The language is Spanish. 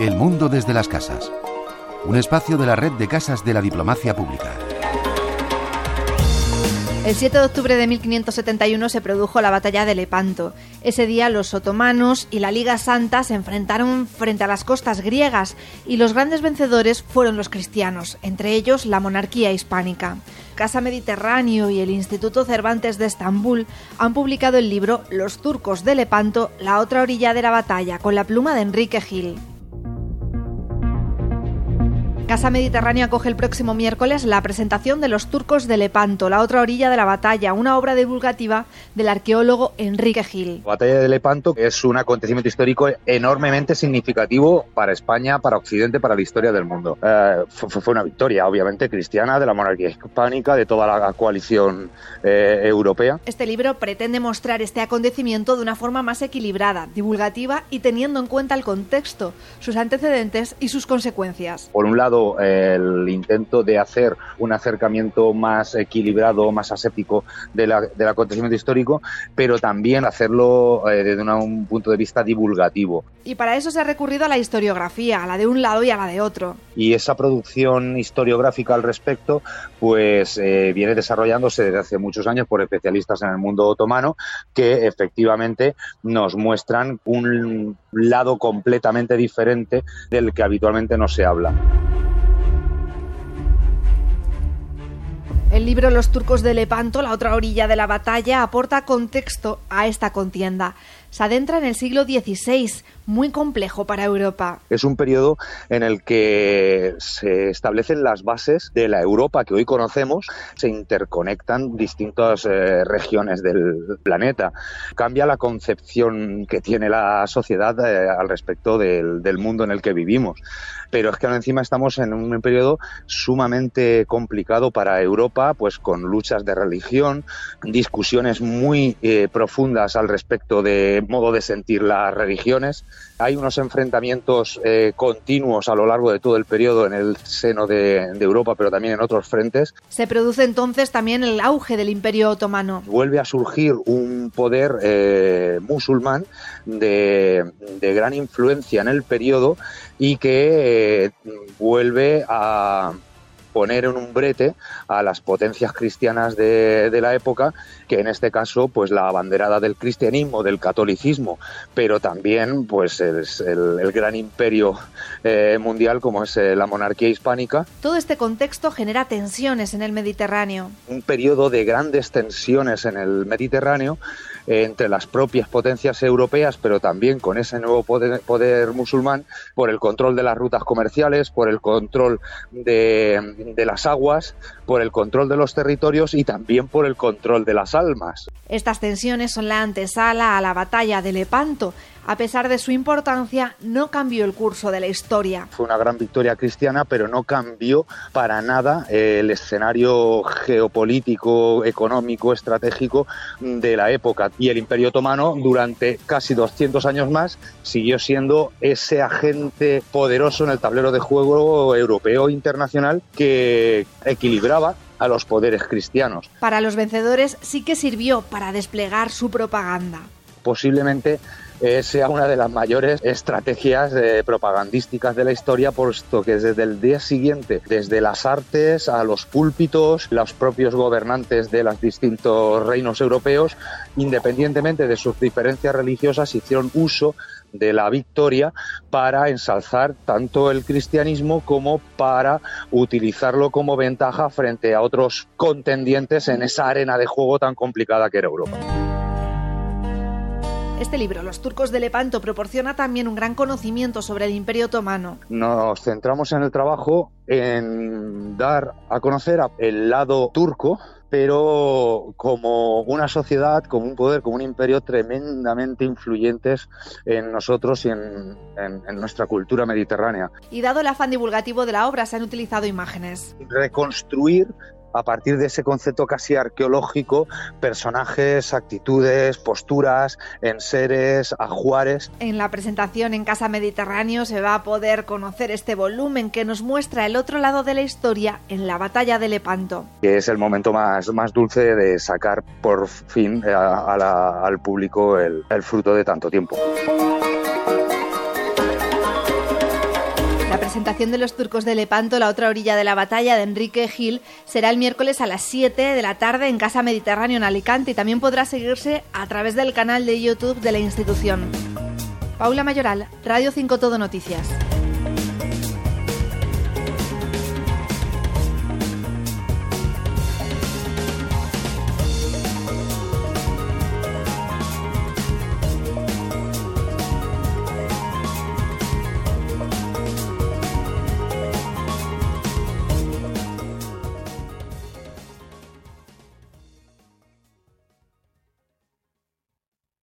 El mundo desde las casas. Un espacio de la red de casas de la diplomacia pública. El 7 de octubre de 1571 se produjo la batalla de Lepanto. Ese día los otomanos y la Liga Santa se enfrentaron frente a las costas griegas y los grandes vencedores fueron los cristianos, entre ellos la monarquía hispánica. Casa Mediterráneo y el Instituto Cervantes de Estambul han publicado el libro Los turcos de Lepanto, la otra orilla de la batalla, con la pluma de Enrique Gil. Casa Mediterráneo acoge el próximo miércoles la presentación de Los Turcos de Lepanto, la otra orilla de la batalla, una obra divulgativa del arqueólogo Enrique Gil. La batalla de Lepanto es un acontecimiento histórico enormemente significativo para España, para Occidente, para la historia del mundo. Eh, fue, una victoria, obviamente, cristiana de la monarquía hispánica, de toda la coalición eh, europea. Este libro pretende mostrar este acontecimiento de una forma más equilibrada, divulgativa y teniendo en cuenta el contexto, sus antecedentes y sus consecuencias. Por un lado, el intento de hacer un acercamiento más equilibrado, más aséptico del acontecimiento histórico, pero también hacerlo eh, desde un punto de vista divulgativo. Y para eso se ha recurrido a la historiografía, a la de un lado y a la de otro. Y esa producción historiográfica al respecto, pues eh, viene desarrollándose desde hace muchos años por especialistas en el mundo otomano que efectivamente nos muestran un lado completamente diferente del que habitualmente no se habla. El libro Los turcos de Lepanto, la otra orilla de la batalla, aporta contexto a esta contienda. Se adentra en el siglo XVI, muy complejo para Europa. Es un periodo en el que se establecen las bases de la Europa que hoy conocemos, se interconectan distintas eh, regiones del planeta. Cambia la concepción que tiene la sociedad eh, al respecto del, mundo en el que vivimos pero es que ahora encima estamos en un periodo sumamente complicado para Europa, pues con luchas de religión, discusiones muy eh, profundas al respecto de modo de sentir las religiones. Hay unos enfrentamientos eh, continuos a lo largo de todo el periodo en el seno de, Europa, pero también en otros frentes. Se produce entonces también el auge del Imperio Otomano. Vuelve a surgir un poder eh, musulmán de, de gran influencia en el periodo y que eh, vuelve a poner en un brete a las potencias cristianas de, la época, que en este caso, pues la abanderada del cristianismo, del catolicismo, pero también, pues es el, gran imperio eh, mundial como es eh, la monarquía hispánica. Todo este contexto genera tensiones en el Mediterráneo. Un periodo de grandes tensiones en el Mediterráneo entre las propias potencias europeas, pero también con ese nuevo poder, musulmán, por el control de las rutas comerciales, por el control de, de las aguas, por el control de los territorios y también por el control de las almas. Estas tensiones son la antesala a la batalla de Lepanto, a pesar de su importancia, no cambió el curso de la historia. Fue una gran victoria cristiana, pero no cambió para nada el escenario geopolítico, económico, estratégico de la época. Y el Imperio Otomano, durante casi 200 años más, siguió siendo ese agente poderoso en el tablero de juego europeo internacional que equilibraba a los poderes cristianos. Para los vencedores sí que sirvió para desplegar su propaganda. Posiblemente eh, sea una de las mayores estrategias eh, propagandísticas de la historia, puesto que desde el día siguiente, desde las artes a los púlpitos, los propios gobernantes de los distintos reinos europeos, independientemente de sus diferencias religiosas, hicieron uso de la victoria para ensalzar tanto el cristianismo como para utilizarlo como ventaja frente a otros contendientes en esa arena de juego tan complicada que era Europa. Este libro, Los turcos de Lepanto, proporciona también un gran conocimiento sobre el Imperio Otomano. Nos centramos en el trabajo en dar a conocer el lado turco pero como una sociedad, como un poder, como un imperio tremendamente influyentes en nosotros y en, en, nuestra cultura mediterránea. Y dado el afán divulgativo de la obra, se han utilizado imágenes. Reconstruir a partir de ese concepto casi arqueológico, personajes, actitudes, posturas, enseres, ajuares. En la presentación en Casa Mediterráneo se va a poder conocer este volumen que nos muestra el otro lado de la historia en la batalla de Lepanto. Que es el momento más, más dulce de sacar por fin al público el, el fruto de tanto tiempo. Presentación de los turcos de Lepanto, la otra orilla de la batalla de Enrique Gil, será el miércoles a las 7 de la tarde en Casa Mediterráneo en Alicante y también podrá seguirse a través del canal de YouTube de la institución. Paula Mayoral, Radio 5 Todo Noticias.